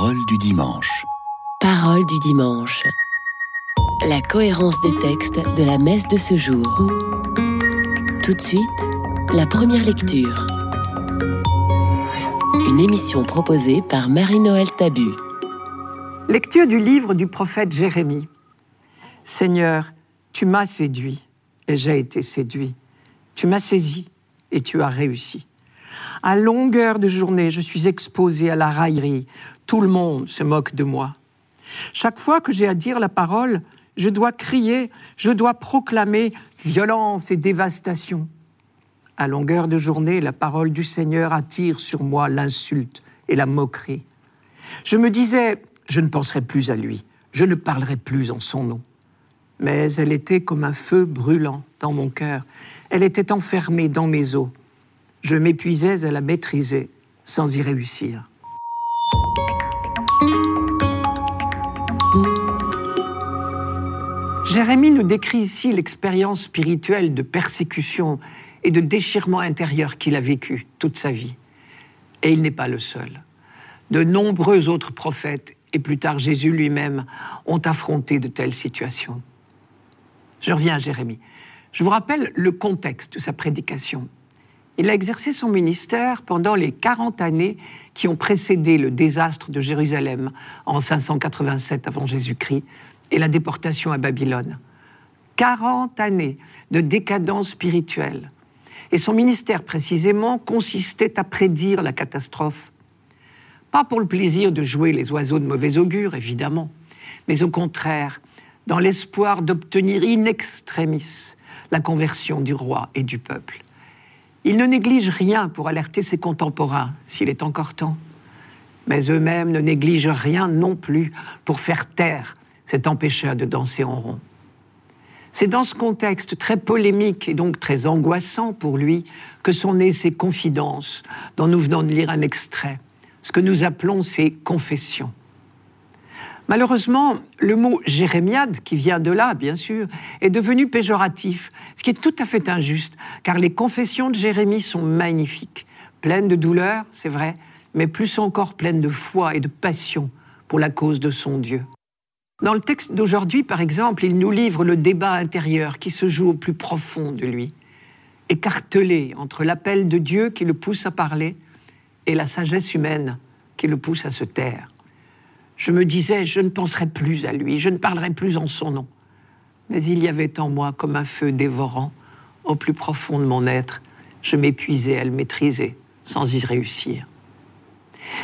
Parole du dimanche. Parole du dimanche. La cohérence des textes de la messe de ce jour. Tout de suite, la première lecture. Une émission proposée par Marie-Noël Tabu. Lecture du livre du prophète Jérémie. Seigneur, tu m'as séduit et j'ai été séduit. Tu m'as saisi et tu as réussi. À longueur de journée, je suis exposé à la raillerie. Tout le monde se moque de moi. Chaque fois que j'ai à dire la parole, je dois crier, je dois proclamer violence et dévastation. À longueur de journée, la parole du Seigneur attire sur moi l'insulte et la moquerie. Je me disais, je ne penserai plus à lui, je ne parlerai plus en son nom. Mais elle était comme un feu brûlant dans mon cœur, elle était enfermée dans mes os. Je m'épuisais à la maîtriser sans y réussir. Jérémie nous décrit ici l'expérience spirituelle de persécution et de déchirement intérieur qu'il a vécu toute sa vie. Et il n'est pas le seul. De nombreux autres prophètes, et plus tard Jésus lui-même, ont affronté de telles situations. Je reviens à Jérémie. Je vous rappelle le contexte de sa prédication. Il a exercé son ministère pendant les 40 années qui ont précédé le désastre de Jérusalem en 587 avant Jésus-Christ et la déportation à Babylone. 40 années de décadence spirituelle. Et son ministère précisément consistait à prédire la catastrophe. Pas pour le plaisir de jouer les oiseaux de mauvais augure, évidemment, mais au contraire, dans l'espoir d'obtenir in extremis la conversion du roi et du peuple. Il ne néglige rien pour alerter ses contemporains, s'il est encore temps. Mais eux-mêmes ne négligent rien non plus pour faire taire cet empêcheur de danser en rond. C'est dans ce contexte très polémique et donc très angoissant pour lui que sont nées ces confidences dont nous venons de lire un extrait, ce que nous appelons ces confessions. Malheureusement, le mot jérémiade, qui vient de là, bien sûr, est devenu péjoratif, ce qui est tout à fait injuste, car les confessions de Jérémie sont magnifiques, pleines de douleur, c'est vrai, mais plus encore pleines de foi et de passion pour la cause de son Dieu. Dans le texte d'aujourd'hui, par exemple, il nous livre le débat intérieur qui se joue au plus profond de lui, écartelé entre l'appel de Dieu qui le pousse à parler et la sagesse humaine qui le pousse à se taire. Je me disais, je ne penserai plus à lui, je ne parlerai plus en son nom. Mais il y avait en moi comme un feu dévorant, au plus profond de mon être, je m'épuisais à le maîtriser, sans y réussir.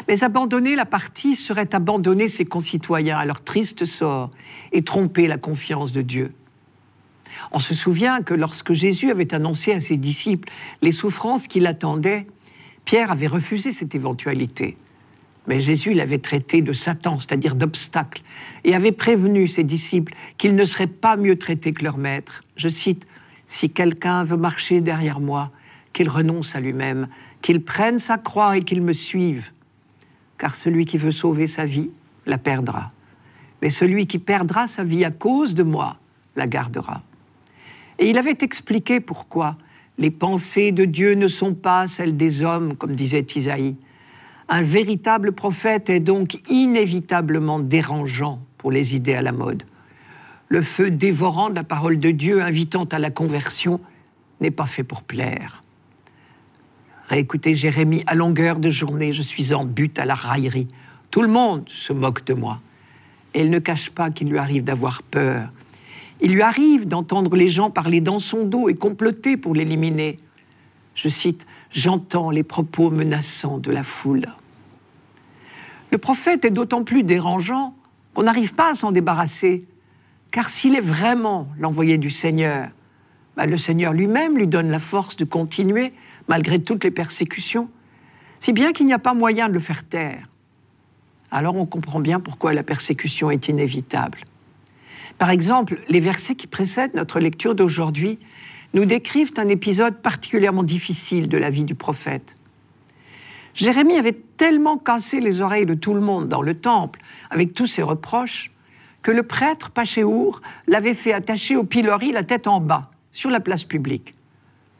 Mais abandonner la partie serait abandonner ses concitoyens à leur triste sort et tromper la confiance de Dieu. On se souvient que lorsque Jésus avait annoncé à ses disciples les souffrances qui l'attendaient, Pierre avait refusé cette éventualité. Mais Jésus l'avait traité de Satan, c'est-à-dire d'obstacle, et avait prévenu ses disciples qu'ils ne seraient pas mieux traités que leur maître. Je cite, Si quelqu'un veut marcher derrière moi, qu'il renonce à lui-même, qu'il prenne sa croix et qu'il me suive. Car celui qui veut sauver sa vie la perdra. Mais celui qui perdra sa vie à cause de moi la gardera. Et il avait expliqué pourquoi les pensées de Dieu ne sont pas celles des hommes, comme disait Isaïe. Un véritable prophète est donc inévitablement dérangeant pour les idées à la mode. Le feu dévorant de la parole de Dieu invitant à la conversion n'est pas fait pour plaire. Réécoutez Jérémie, à longueur de journée, je suis en but à la raillerie. Tout le monde se moque de moi. Et il ne cache pas qu'il lui arrive d'avoir peur. Il lui arrive d'entendre les gens parler dans son dos et comploter pour l'éliminer. Je cite, J'entends les propos menaçants de la foule. Le prophète est d'autant plus dérangeant qu'on n'arrive pas à s'en débarrasser, car s'il est vraiment l'envoyé du Seigneur, bah, le Seigneur lui-même lui donne la force de continuer malgré toutes les persécutions, si bien qu'il n'y a pas moyen de le faire taire. Alors on comprend bien pourquoi la persécution est inévitable. Par exemple, les versets qui précèdent notre lecture d'aujourd'hui nous décrivent un épisode particulièrement difficile de la vie du prophète. Jérémie avait tellement cassé les oreilles de tout le monde dans le temple avec tous ses reproches que le prêtre Pachéour l'avait fait attacher au pilori la tête en bas, sur la place publique.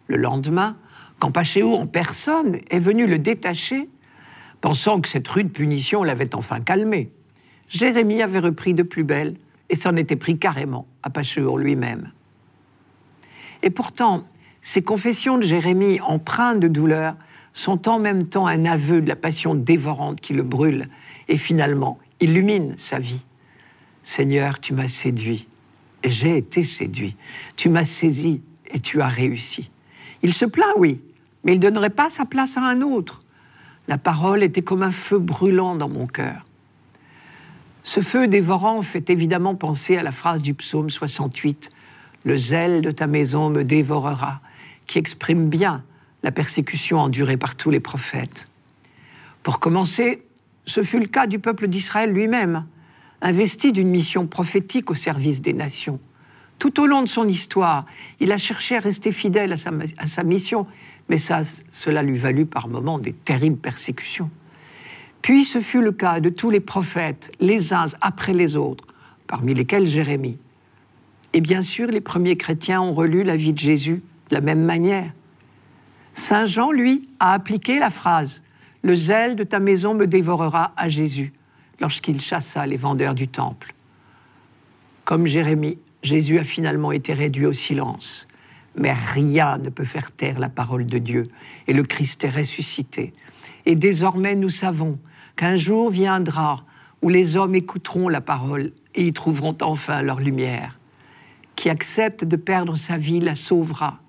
Le lendemain, quand Pachéour en personne est venu le détacher, pensant que cette rude punition l'avait enfin calmé. Jérémie avait repris de plus belle et s'en était pris carrément à Pacheur lui-même. Et pourtant, ces confessions de Jérémie, empreintes de douleur, sont en même temps un aveu de la passion dévorante qui le brûle et finalement illumine sa vie. Seigneur, tu m'as séduit j'ai été séduit. Tu m'as saisi et tu as réussi. Il se plaint, oui, mais il ne donnerait pas sa place à un autre. La parole était comme un feu brûlant dans mon cœur. Ce feu dévorant fait évidemment penser à la phrase du psaume 68, Le zèle de ta maison me dévorera, qui exprime bien la persécution endurée par tous les prophètes. Pour commencer, ce fut le cas du peuple d'Israël lui-même, investi d'une mission prophétique au service des nations. Tout au long de son histoire, il a cherché à rester fidèle à sa, mission, mais cela lui valut par moments des terribles persécutions. Puis ce fut le cas de tous les prophètes, les uns après les autres, parmi lesquels Jérémie. Et bien sûr, les premiers chrétiens ont relu la vie de Jésus de la même manière. Saint Jean, lui, a appliqué la phrase Le zèle de ta maison me dévorera à Jésus lorsqu'il chassa les vendeurs du temple. Comme Jérémie, Jésus a finalement été réduit au silence. Mais rien ne peut faire taire la parole de Dieu, et le Christ est ressuscité. Et désormais nous savons qu'un jour viendra où les hommes écouteront la parole et y trouveront enfin leur lumière. Qui accepte de perdre sa vie la sauvera,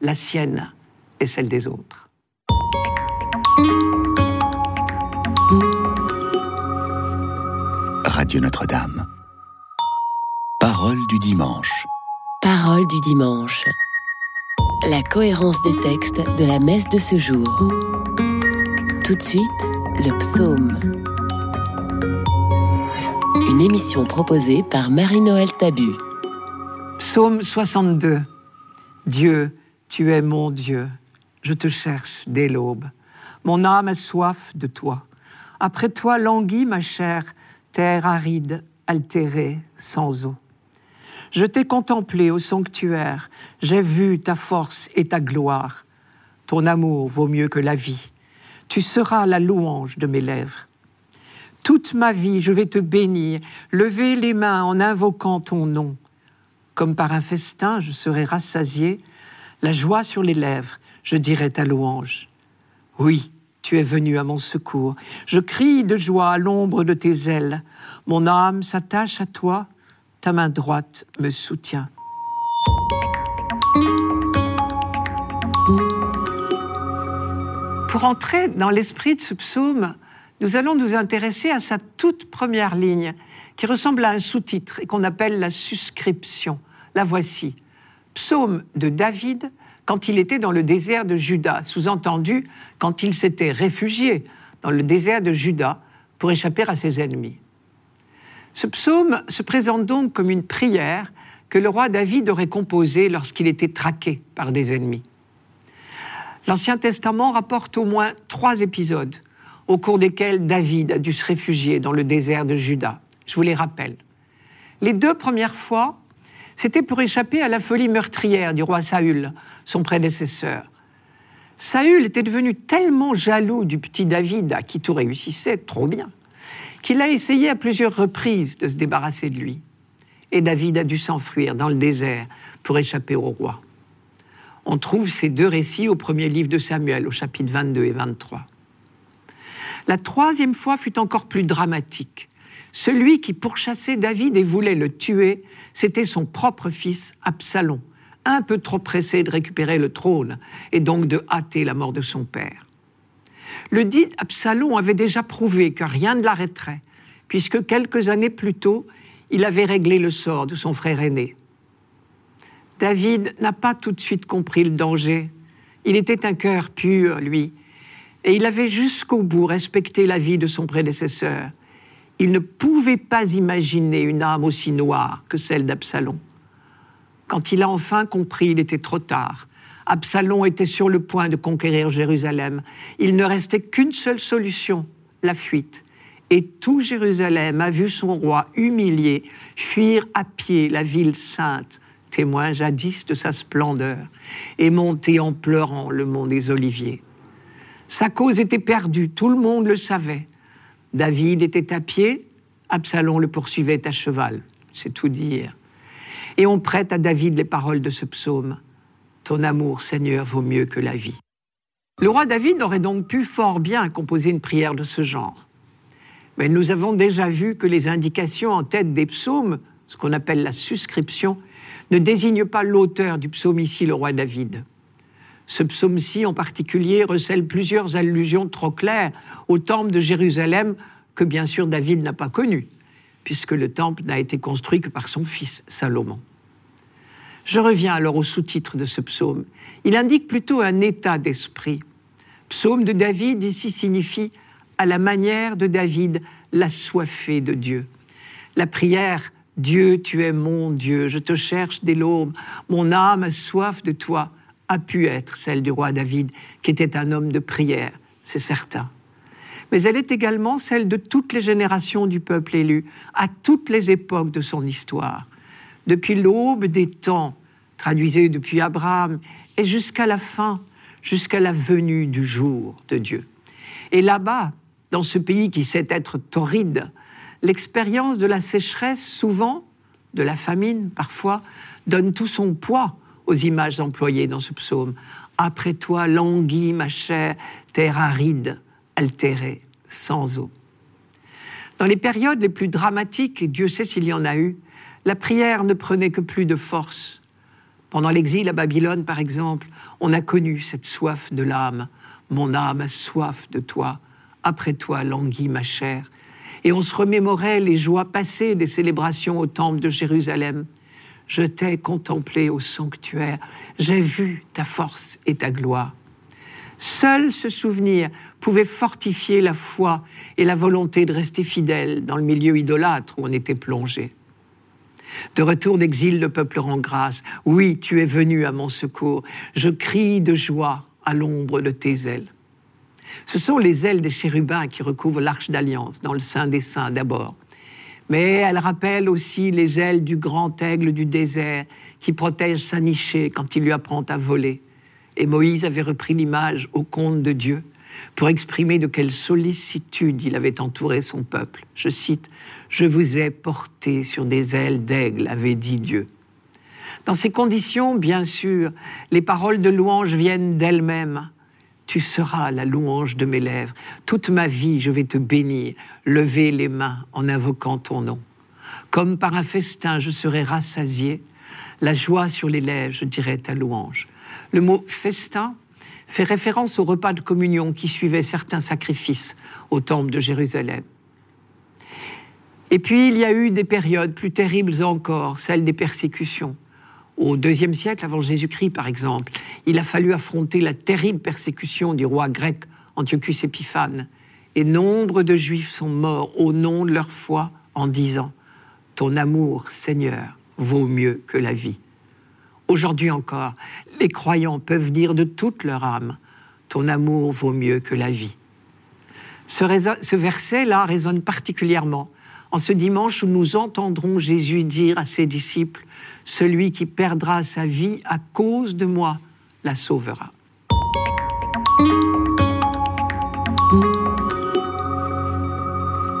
la sienne et celle des autres. Radio Notre-Dame. Parole du dimanche. Parole du dimanche. La cohérence des textes de la messe de ce jour. Tout de suite, le psaume. Une émission proposée par Marie-Noël Tabu. Psaume 62. Dieu, tu es mon Dieu. Je te cherche dès l'aube. Mon âme a soif de toi. Après toi languit ma chair, terre aride, altérée, sans eau. Je t'ai contemplé au sanctuaire, j'ai vu ta force et ta gloire. Ton amour vaut mieux que la vie. Tu seras la louange de mes lèvres. Toute ma vie, je vais te bénir, lever les mains en invoquant ton nom. Comme par un festin, je serai rassasié, la joie sur les lèvres, je dirai ta louange. Oui, tu es venu à mon secours. Je crie de joie à l'ombre de tes ailes. Mon âme s'attache à toi, ta main droite me soutient. Pour entrer dans l'esprit de ce psaume, nous allons nous intéresser à sa toute première ligne, qui ressemble à un sous-titre et qu'on appelle la suscription. La voici. Psaume de David quand il était dans le désert de Juda, sous-entendu quand il s'était réfugié dans le désert de Juda pour échapper à ses ennemis. Ce psaume se présente donc comme une prière que le roi David aurait composée lorsqu'il était traqué par des ennemis. L'Ancien Testament rapporte au moins trois épisodes au cours desquels David a dû se réfugier dans le désert de Juda. Je vous les rappelle. Les deux premières fois, c'était pour échapper à la folie meurtrière du roi Saül, son prédécesseur. Saül était devenu tellement jaloux du petit David, à qui tout réussissait trop bien, qu'il a essayé à plusieurs reprises de se débarrasser de lui. Et David a dû s'enfuir dans le désert pour échapper au roi. On trouve ces deux récits au premier livre de Samuel, au chapitre 22 et 23. La troisième fois fut encore plus dramatique. Celui qui pourchassait David et voulait le tuer, c'était son propre fils Absalom, un peu trop pressé de récupérer le trône et donc de hâter la mort de son père. Le dit Absalom avait déjà prouvé que rien ne l'arrêterait, puisque quelques années plus tôt, il avait réglé le sort de son frère aîné. David n'a pas tout de suite compris le danger. Il était un cœur pur, lui, et il avait jusqu'au bout respecté la vie de son prédécesseur. Il ne pouvait pas imaginer une âme aussi noire que celle d'Absalom. Quand il a enfin compris, il était trop tard. Absalom était sur le point de conquérir Jérusalem. Il ne restait qu'une seule solution, la fuite. Et tout Jérusalem a vu son roi humilié, fuir à pied la ville sainte, témoin jadis de sa splendeur, et monter en pleurant le mont des Oliviers. Sa cause était perdue, tout le monde le savait. David était à pied, Absalom le poursuivait à cheval, c'est tout dire. Et on prête à David les paroles de ce psaume. Ton amour, Seigneur, vaut mieux que la vie. Le roi David aurait donc pu fort bien composer une prière de ce genre. Mais nous avons déjà vu que les indications en tête des psaumes, ce qu'on appelle la suscription, ne désignent pas l'auteur du psaume ici, le roi David. Ce psaume-ci en particulier recèle plusieurs allusions trop claires au temple de Jérusalem que bien sûr David n'a pas connu, puisque le temple n'a été construit que par son fils Salomon. Je reviens alors au sous-titre de ce psaume. Il indique plutôt un état d'esprit. Psaume de David ici signifie à la manière de David, l'assoiffé de Dieu. La prière Dieu, tu es mon Dieu, je te cherche dès l'aube, mon âme a soif de toi, a pu être celle du roi David, qui était un homme de prière, c'est certain. Mais elle est également celle de toutes les générations du peuple élu, à toutes les époques de son histoire. Depuis l'aube des temps, traduisez depuis Abraham, et jusqu'à la fin, jusqu'à la venue du jour de Dieu. Et là-bas, dans ce pays qui sait être torride, l'expérience de la sécheresse, souvent, de la famine parfois, donne tout son poids aux images employées dans ce psaume. Après toi languit ma chère, terre aride, altérée, sans eau. Dans les périodes les plus dramatiques, et Dieu sait s'il y en a eu, la prière ne prenait que plus de force. Pendant l'exil à Babylone, par exemple, on a connu cette soif de l'âme. Mon âme a soif de toi. Après toi languit ma chair et on se remémorait les joies passées des célébrations au temple de Jérusalem. Je t'ai contemplé au sanctuaire, j'ai vu ta force et ta gloire. Seul ce souvenir pouvait fortifier la foi et la volonté de rester fidèle dans le milieu idolâtre où on était plongé. De retour d'exil, le peuple rend grâce. Oui, tu es venu à mon secours. Je crie de joie à l'ombre de tes ailes. Ce sont les ailes des chérubins qui recouvrent l'arche d'alliance, dans le sein des saints d'abord. Mais elles rappellent aussi les ailes du grand aigle du désert qui protège sa nichée quand il lui apprend à voler. Et Moïse avait repris l'image au compte de Dieu pour exprimer de quelle sollicitude il avait entouré son peuple. Je cite Je vous ai porté sur des ailes d'aigle, avait dit Dieu. Dans ces conditions, bien sûr, les paroles de louange viennent d'elles-mêmes tu seras la louange de mes lèvres. Toute ma vie, je vais te bénir, lever les mains en invoquant ton nom. Comme par un festin, je serai rassasié. La joie sur les lèvres, je dirai ta louange. Le mot festin fait référence au repas de communion qui suivait certains sacrifices au temple de Jérusalem. Et puis il y a eu des périodes plus terribles encore, celles des persécutions au deuxième siècle avant Jésus-Christ, par exemple, il a fallu affronter la terrible persécution du roi grec Antiochus Épiphane. Et nombre de Juifs sont morts au nom de leur foi en disant Ton amour, Seigneur, vaut mieux que la vie. Aujourd'hui encore, les croyants peuvent dire de toute leur âme Ton amour vaut mieux que la vie. Ce, ce verset-là résonne particulièrement en ce dimanche où nous entendrons Jésus dire à ses disciples celui qui perdra sa vie à cause de moi la sauvera.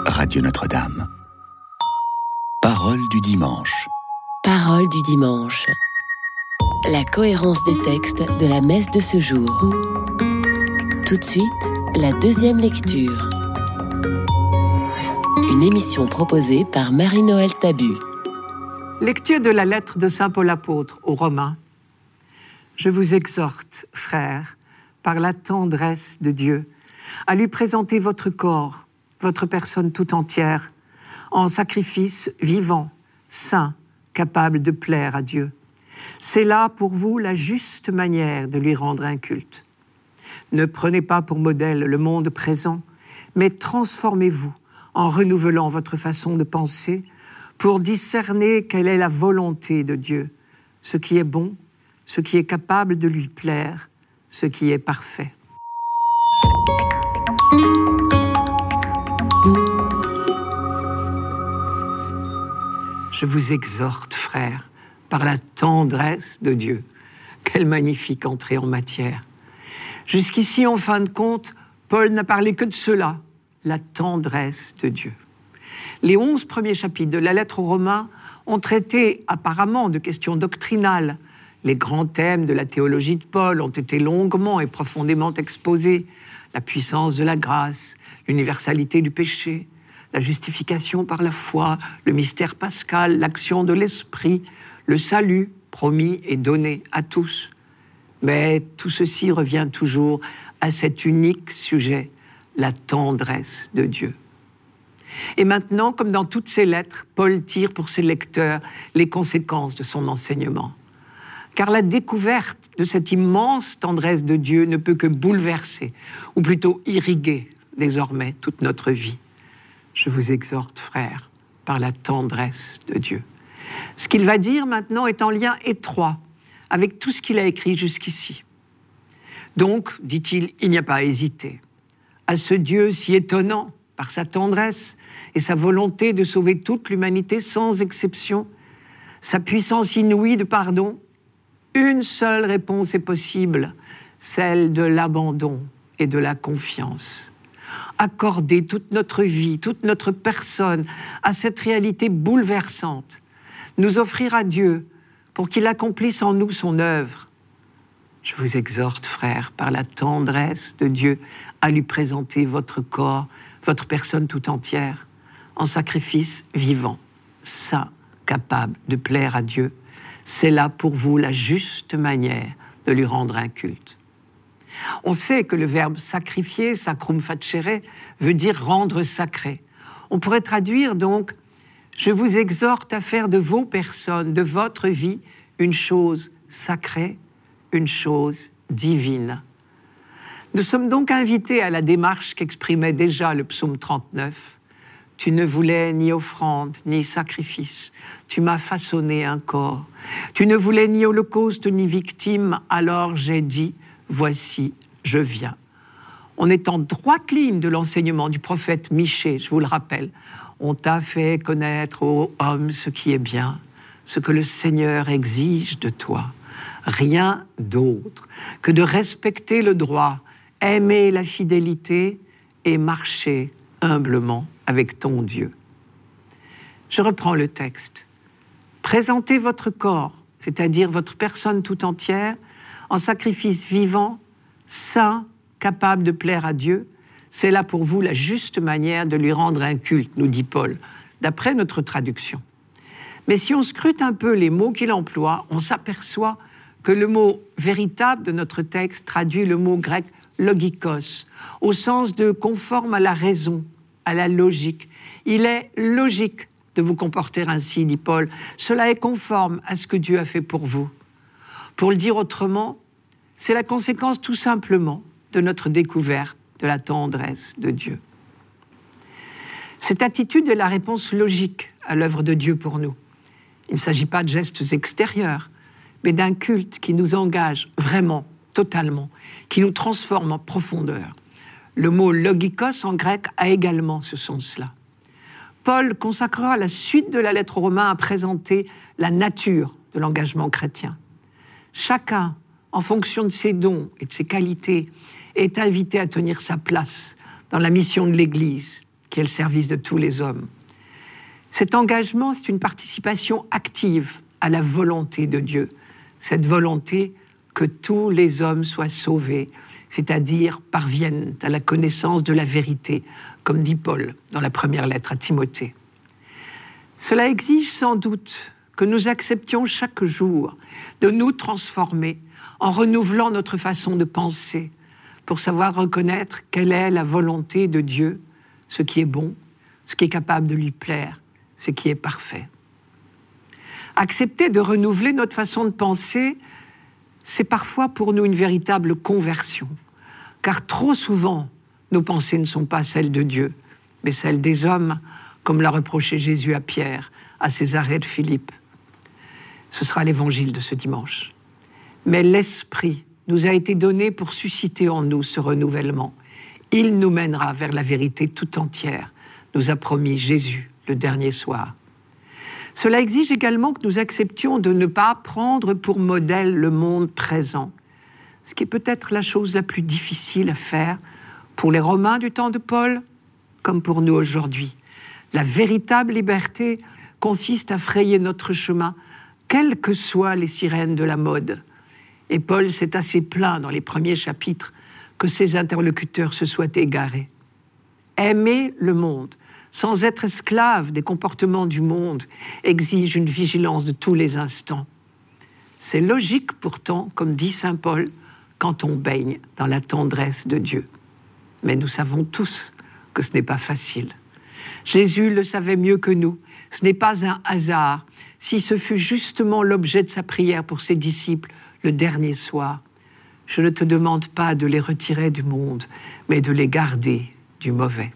Radio Notre-Dame. Parole du dimanche. Parole du dimanche. La cohérence des textes de la messe de ce jour. Tout de suite, la deuxième lecture. Une émission proposée par Marie-Noël Tabu. Lecture de la lettre de Saint Paul apôtre aux Romains. Je vous exhorte, frères, par la tendresse de Dieu, à lui présenter votre corps, votre personne tout entière, en sacrifice vivant, saint, capable de plaire à Dieu. C'est là pour vous la juste manière de lui rendre un culte. Ne prenez pas pour modèle le monde présent, mais transformez-vous en renouvelant votre façon de penser pour discerner quelle est la volonté de Dieu, ce qui est bon, ce qui est capable de lui plaire, ce qui est parfait. Je vous exhorte, frères, par la tendresse de Dieu. Quelle magnifique entrée en matière. Jusqu'ici, en fin de compte, Paul n'a parlé que de cela, la tendresse de Dieu. Les onze premiers chapitres de la lettre aux Romains ont traité apparemment de questions doctrinales. Les grands thèmes de la théologie de Paul ont été longuement et profondément exposés. La puissance de la grâce, l'universalité du péché, la justification par la foi, le mystère pascal, l'action de l'esprit, le salut promis et donné à tous. Mais tout ceci revient toujours à cet unique sujet, la tendresse de Dieu. Et maintenant, comme dans toutes ses lettres, Paul tire pour ses lecteurs les conséquences de son enseignement. Car la découverte de cette immense tendresse de Dieu ne peut que bouleverser, ou plutôt irriguer désormais toute notre vie. Je vous exhorte, frères, par la tendresse de Dieu. Ce qu'il va dire maintenant est en lien étroit avec tout ce qu'il a écrit jusqu'ici. Donc, dit-il, il n'y a pas à hésiter. À ce Dieu si étonnant par sa tendresse et sa volonté de sauver toute l'humanité sans exception, sa puissance inouïe de pardon, une seule réponse est possible, celle de l'abandon et de la confiance. Accorder toute notre vie, toute notre personne à cette réalité bouleversante, nous offrir à Dieu pour qu'il accomplisse en nous son œuvre, je vous exhorte, frères, par la tendresse de Dieu, à lui présenter votre corps, votre personne tout entière, en sacrifice vivant, saint, capable de plaire à Dieu. C'est là pour vous la juste manière de lui rendre un culte. On sait que le verbe sacrifier, sacrum facere, veut dire rendre sacré. On pourrait traduire donc Je vous exhorte à faire de vos personnes, de votre vie, une chose sacrée une chose divine. Nous sommes donc invités à la démarche qu'exprimait déjà le psaume 39. Tu ne voulais ni offrande, ni sacrifice. Tu m'as façonné un corps. Tu ne voulais ni holocauste, ni victime. Alors j'ai dit, voici, je viens. On est en droite ligne de l'enseignement du prophète Michée, je vous le rappelle. On t'a fait connaître, ô homme, ce qui est bien, ce que le Seigneur exige de toi rien d'autre que de respecter le droit, aimer la fidélité et marcher humblement avec ton Dieu. Je reprends le texte. Présentez votre corps, c'est-à-dire votre personne tout entière, en sacrifice vivant, saint, capable de plaire à Dieu. C'est là pour vous la juste manière de lui rendre un culte, nous dit Paul, d'après notre traduction. Mais si on scrute un peu les mots qu'il emploie, on s'aperçoit que le mot véritable de notre texte traduit le mot grec logikos, au sens de conforme à la raison, à la logique. Il est logique de vous comporter ainsi, dit Paul. Cela est conforme à ce que Dieu a fait pour vous. Pour le dire autrement, c'est la conséquence tout simplement de notre découverte de la tendresse de Dieu. Cette attitude est la réponse logique à l'œuvre de Dieu pour nous. Il ne s'agit pas de gestes extérieurs, mais d'un culte qui nous engage vraiment, totalement, qui nous transforme en profondeur. Le mot logikos en grec a également ce sens-là. Paul consacrera la suite de la lettre aux Romains à présenter la nature de l'engagement chrétien. Chacun, en fonction de ses dons et de ses qualités, est invité à tenir sa place dans la mission de l'Église, qui est le service de tous les hommes. Cet engagement, c'est une participation active à la volonté de Dieu, cette volonté que tous les hommes soient sauvés, c'est-à-dire parviennent à la connaissance de la vérité, comme dit Paul dans la première lettre à Timothée. Cela exige sans doute que nous acceptions chaque jour de nous transformer en renouvelant notre façon de penser pour savoir reconnaître quelle est la volonté de Dieu, ce qui est bon, ce qui est capable de lui plaire, ce qui est parfait. Accepter de renouveler notre façon de penser, c'est parfois pour nous une véritable conversion, car trop souvent, nos pensées ne sont pas celles de Dieu, mais celles des hommes, comme l'a reproché Jésus à Pierre, à Césarée de Philippe. Ce sera l'évangile de ce dimanche. Mais l'Esprit nous a été donné pour susciter en nous ce renouvellement. Il nous mènera vers la vérité tout entière, nous a promis Jésus le dernier soir. Cela exige également que nous acceptions de ne pas prendre pour modèle le monde présent, ce qui est peut-être la chose la plus difficile à faire Pour les Romains du temps de Paul, comme pour nous aujourd'hui, la véritable liberté consiste à frayer notre chemin, quelles que soient les sirènes de la mode. Et Paul s'est assez plaint dans les premiers chapitres que ses interlocuteurs se soient égarés. Aimer le monde, sans être esclave des comportements du monde, exige une vigilance de tous les instants. C'est logique pourtant, comme dit Saint Paul, quand on baigne dans la tendresse de Dieu. Mais nous savons tous que ce n'est pas facile. Jésus le savait mieux que nous. Ce n'est pas un hasard si ce fut justement l'objet de sa prière pour ses disciples le dernier soir. Je ne te demande pas de les retirer du monde, mais de les garder du mauvais.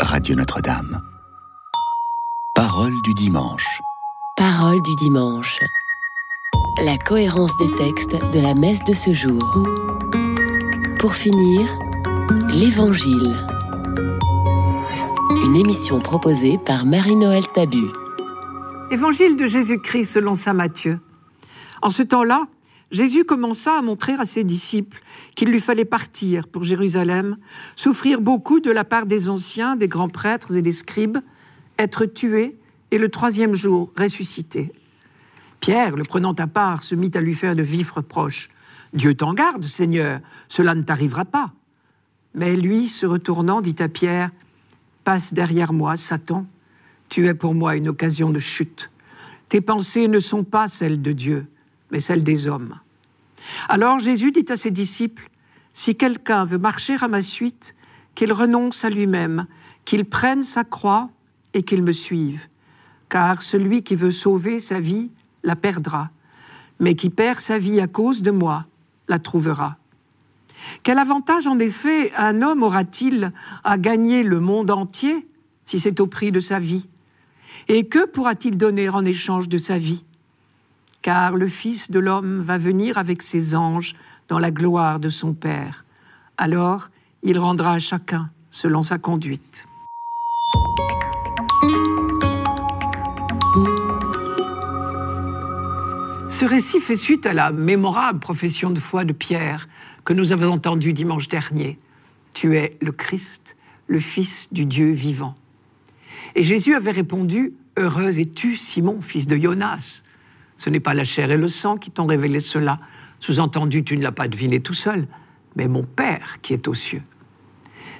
Radio Notre-Dame. Parole du dimanche. Parole du dimanche. La cohérence des textes de la messe de ce jour. Pour finir, l'Évangile. Une émission proposée par Marie-Noël Tabu. Évangile de Jésus-Christ selon saint Matthieu. En ce temps-là, Jésus commença à montrer à ses disciples qu'il lui fallait partir pour Jérusalem, souffrir beaucoup de la part des anciens, des grands prêtres et des scribes, être tué et le troisième jour ressuscité. Pierre, le prenant à part, se mit à lui faire de vifs reproches. Dieu t'en garde, Seigneur, cela ne t'arrivera pas. Mais lui, se retournant, dit à Pierre, Passe derrière moi, Satan, tu es pour moi une occasion de chute. Tes pensées ne sont pas celles de Dieu, mais celles des hommes. Alors Jésus dit à ses disciples, Si quelqu'un veut marcher à ma suite, qu'il renonce à lui-même, qu'il prenne sa croix et qu'il me suive. Car celui qui veut sauver sa vie la perdra, mais qui perd sa vie à cause de moi la trouvera. Quel avantage en effet un homme aura-t-il à gagner le monde entier si c'est au prix de sa vie? Et que pourra-t-il donner en échange de sa vie? Car le Fils de l'homme va venir avec ses anges dans la gloire de son Père. Alors il rendra à chacun selon sa conduite. Ce récit fait suite à la mémorable profession de foi de Pierre que nous avons entendue dimanche dernier. Tu es le Christ, le Fils du Dieu vivant. Et Jésus avait répondu, Heureux es-tu, Simon, fils de Jonas? Ce n'est pas la chair et le sang qui t'ont révélé cela. Sous-entendu, tu ne l'as pas deviné tout seul, mais mon Père qui est aux cieux.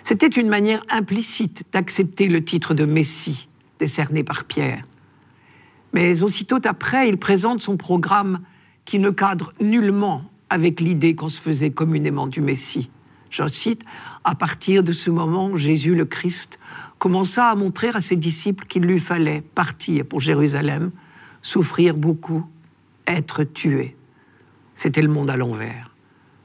C'était une manière implicite d'accepter le titre de Messie décerné par Pierre. Mais aussitôt après, il présente son programme qui ne cadre nullement avec l'idée qu'on se faisait communément du Messie. Je cite, à partir de ce moment, Jésus le Christ commença à montrer à ses disciples qu'il lui fallait partir pour Jérusalem, souffrir beaucoup, être tué. C'était le monde à l'envers.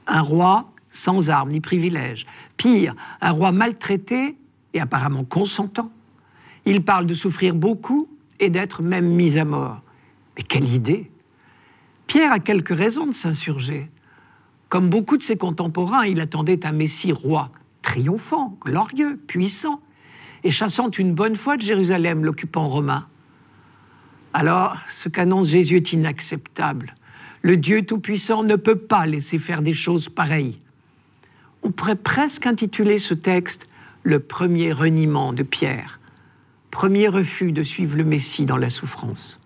Un roi sans armes ni privilèges. Pire, un roi maltraité et apparemment consentant. Il parle de souffrir beaucoup et d'être même mis à mort. Mais quelle idée Pierre a quelques raisons de s'insurger. Comme beaucoup de ses contemporains, il attendait un Messie roi, triomphant, glorieux, puissant, et chassant une bonne fois de Jérusalem l'occupant romain. Alors, ce qu'annonce Jésus est inacceptable. Le Dieu Tout-Puissant ne peut pas laisser faire des choses pareilles. On pourrait presque intituler ce texte Le premier reniement de Pierre premier refus de suivre le Messie dans la souffrance.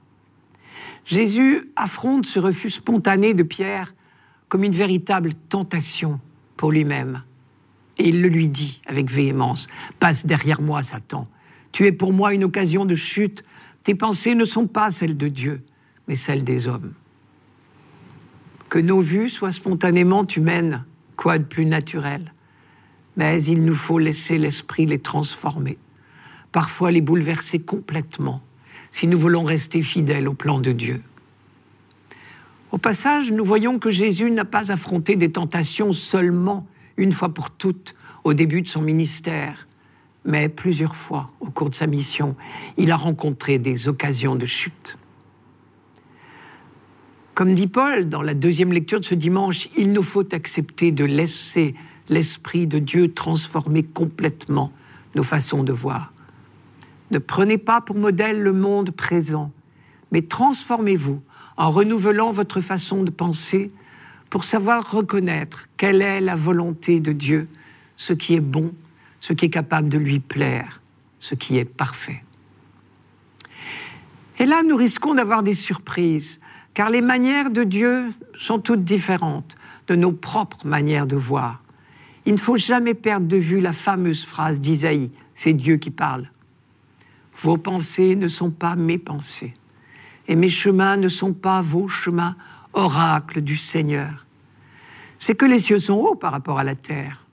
Jésus affronte ce refus spontané de Pierre comme une véritable tentation pour lui-même. Et il le lui dit avec véhémence, Passe derrière moi, Satan. Tu es pour moi une occasion de chute. Tes pensées ne sont pas celles de Dieu, mais celles des hommes. Que nos vues soient spontanément humaines, quoi de plus naturel. Mais il nous faut laisser l'esprit les transformer parfois les bouleverser complètement, si nous voulons rester fidèles au plan de Dieu. Au passage, nous voyons que Jésus n'a pas affronté des tentations seulement une fois pour toutes au début de son ministère, mais plusieurs fois au cours de sa mission, il a rencontré des occasions de chute. Comme dit Paul dans la deuxième lecture de ce dimanche, il nous faut accepter de laisser l'Esprit de Dieu transformer complètement nos façons de voir. Ne prenez pas pour modèle le monde présent, mais transformez-vous en en renouvelant votre façon de penser pour savoir reconnaître quelle est la volonté de Dieu, ce qui est bon, ce qui est capable de lui plaire, ce qui est parfait. Et là, nous risquons d'avoir des surprises, car les manières de Dieu sont toutes différentes de nos propres manières de voir. Il ne faut jamais perdre de vue la fameuse phrase d'Isaïe, c'est Dieu qui parle. Vos pensées ne sont pas mes pensées, et mes chemins ne sont pas vos chemins, oracle du Seigneur. C'est que les cieux sont hauts par rapport à la terre.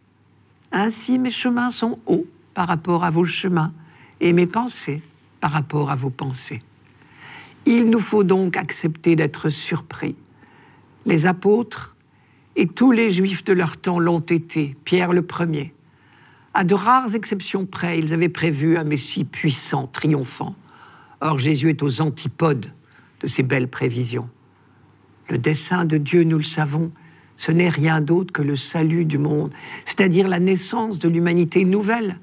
Ainsi mes chemins sont hauts par rapport à vos chemins, et mes pensées par rapport à vos pensées. Il nous faut donc accepter d'être surpris. Les apôtres et tous les juifs de leur temps l'ont été, Pierre le premier. À de rares exceptions près, ils avaient prévu un Messie puissant, triomphant. Or Jésus est aux antipodes de ces belles prévisions. Le dessein de Dieu, nous le savons, ce n'est rien d'autre que le salut du monde, c'est-à-dire la naissance de l'humanité nouvelle,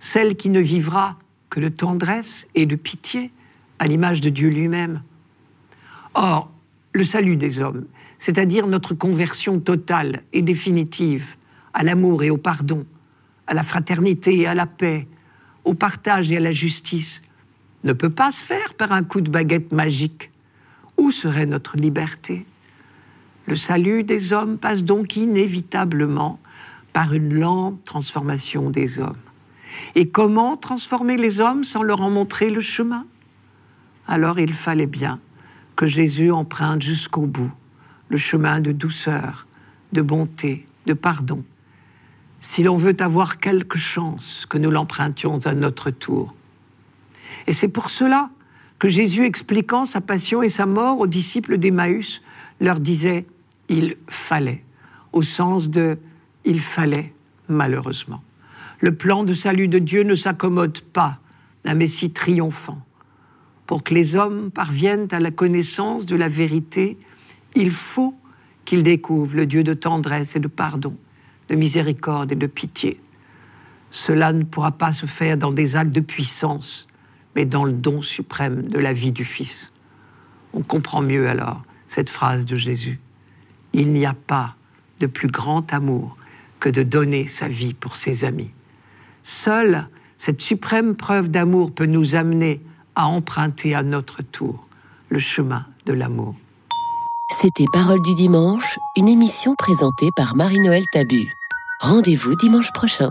celle qui ne vivra que de tendresse et de pitié, à l'image de Dieu lui-même. Or, le salut des hommes, c'est-à-dire notre conversion totale et définitive à l'amour et au pardon, à la fraternité et à la paix, au partage et à la justice, ne peut pas se faire par un coup de baguette magique. Où serait notre liberté? Le salut des hommes passe donc inévitablement par une lente transformation des hommes. Et comment transformer les hommes sans leur en montrer le chemin? Alors il fallait bien que Jésus emprunte jusqu'au bout le chemin de douceur, de bonté, de pardon, si l'on veut avoir quelque chance que nous l'empruntions à notre tour. Et c'est pour cela que Jésus, expliquant sa passion et sa mort aux disciples d'Emmaüs, leur disait il fallait, au sens de il fallait malheureusement. Le plan de salut de Dieu ne s'accommode pas d'un Messie triomphant. Pour que les hommes parviennent à la connaissance de la vérité, il faut qu'ils découvrent le Dieu de tendresse et de pardon, de miséricorde et de pitié. Cela ne pourra pas se faire dans des actes de puissance, mais dans le don suprême de la vie du Fils. On comprend mieux alors cette phrase de Jésus. Il n'y a pas de plus grand amour que de donner sa vie pour ses amis. Seule cette suprême preuve d'amour peut nous amener à emprunter à notre tour le chemin de l'amour. C'était Parole du dimanche, une émission présentée par Marie-Noël Tabu. Rendez-vous dimanche prochain.